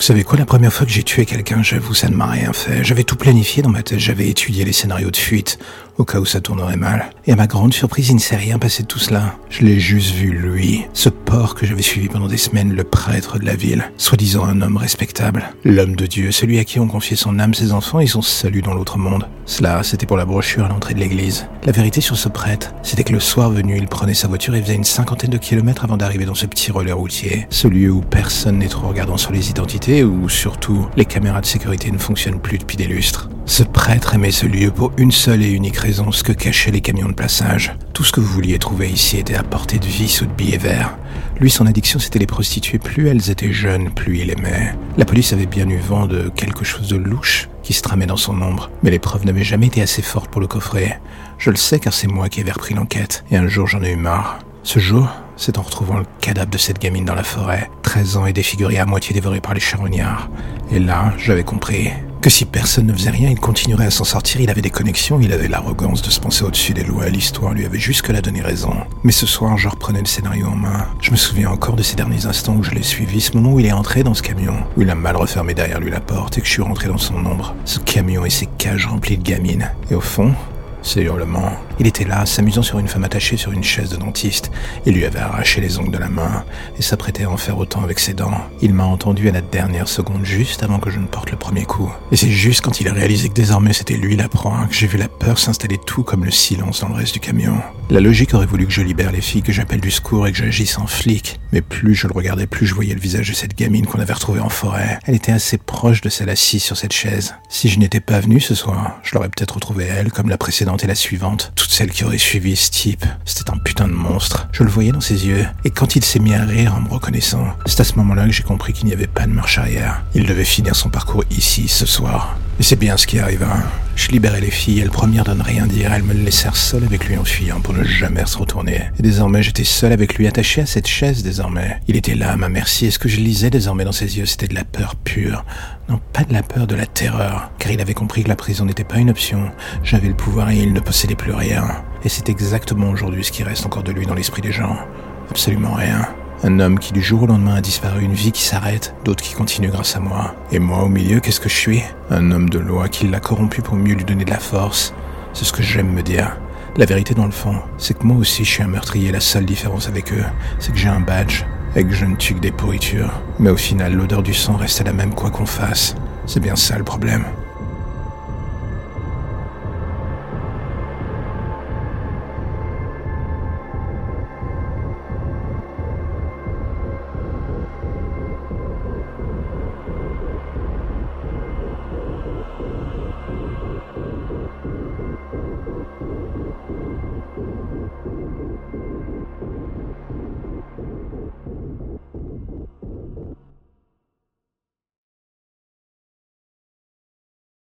Vous savez quoi, la première fois que j'ai tué quelqu'un, j'avoue, ça ne m'a rien fait. J'avais tout planifié dans ma tête, j'avais étudié les scénarios de fuite, au cas où ça tournerait mal. Et à ma grande surprise, il ne s'est rien passé de tout cela. Je l'ai juste vu, lui, ce porc que j'avais suivi pendant des semaines, le prêtre de la ville, soi-disant un homme respectable, l'homme de Dieu, celui à qui on confiait son âme, ses enfants et son salut dans l'autre monde. Cela, c'était pour la brochure à l'entrée de l'église. La vérité sur ce prêtre, c'était que le soir venu, il prenait sa voiture et faisait une cinquantaine de kilomètres avant d'arriver dans ce petit relais routier, ce lieu où personne n'est trop regardant sur les identités, où surtout les caméras de sécurité ne fonctionnent plus depuis des lustres. Ce prêtre aimait ce lieu pour une seule et unique raison, ce que cachaient les camions de passage. Tout ce que vous vouliez trouver ici était à portée de vis ou de billets verts. Lui, son addiction, c'était les prostituées. Plus elles étaient jeunes, plus il aimait. La police avait bien eu vent de quelque chose de louche qui se tramait dans son ombre, mais les preuves n'avaient jamais été assez fortes pour le coffrer. Je le sais car c'est moi qui avais repris l'enquête, et un jour j'en ai eu marre. Ce jour, c'est en retrouvant le cadavre de cette gamine dans la forêt, 13 ans et défigurée à moitié dévorée par les charognards. Et là, j'avais compris que si personne ne faisait rien, il continuerait à s'en sortir, il avait des connexions, il avait l'arrogance de se penser au-dessus des lois, l'histoire lui avait jusque-là donné raison. Mais ce soir, je reprenais le scénario en main. Je me souviens encore de ces derniers instants où je l'ai suivi, ce moment où il est entré dans ce camion, où il a mal refermé derrière lui la porte et que je suis rentré dans son ombre. Ce camion et ses cages remplies de gamines. Et au fond, ces hurlements. Il était là, s'amusant sur une femme attachée sur une chaise de dentiste. Il lui avait arraché les ongles de la main et s'apprêtait à en faire autant avec ses dents. Il m'a entendu à la dernière seconde, juste avant que je ne porte le premier coup. Et c'est juste quand il a réalisé que désormais c'était lui la proie que j'ai vu la peur s'installer tout comme le silence dans le reste du camion. La logique aurait voulu que je libère les filles, que j'appelle du secours et que j'agisse en flic. Mais plus je le regardais, plus je voyais le visage de cette gamine qu'on avait retrouvée en forêt. Elle était assez proche de celle assise sur cette chaise. Si je n'étais pas venu ce soir, je l'aurais peut-être retrouvée elle, comme la précédente et la suivante. Toutes celles qui auraient suivi ce type. C'était un putain de monstre. Je le voyais dans ses yeux. Et quand il s'est mis à rire en me reconnaissant, c'est à ce moment-là que j'ai compris qu'il n'y avait pas de marche arrière. Il devait finir son parcours ici, ce soir. Et c'est bien ce qui arriva. Je libérais les filles, elles premières de ne rien dire, elles me laissèrent seul avec lui en fuyant pour ne jamais se retourner. Et désormais j'étais seul avec lui, attaché à cette chaise désormais. Il était là à ma merci, et ce que je lisais désormais dans ses yeux, c'était de la peur pure. Non, pas de la peur, de la terreur. Car il avait compris que la prison n'était pas une option. J'avais le pouvoir et il ne possédait plus rien. Et c'est exactement aujourd'hui ce qui reste encore de lui dans l'esprit des gens. Absolument rien. Un homme qui du jour au lendemain a disparu, une vie qui s'arrête, d'autres qui continuent grâce à moi. Et moi au milieu, qu'est-ce que je suis? Un homme de loi qui l'a corrompu pour mieux lui donner de la force. C'est ce que j'aime me dire. La vérité dans le fond, c'est que moi aussi je suis un meurtrier. La seule différence avec eux, c'est que j'ai un badge et que je ne tue que des pourritures. Mais au final, l'odeur du sang reste la même quoi qu'on fasse. C'est bien ça le problème.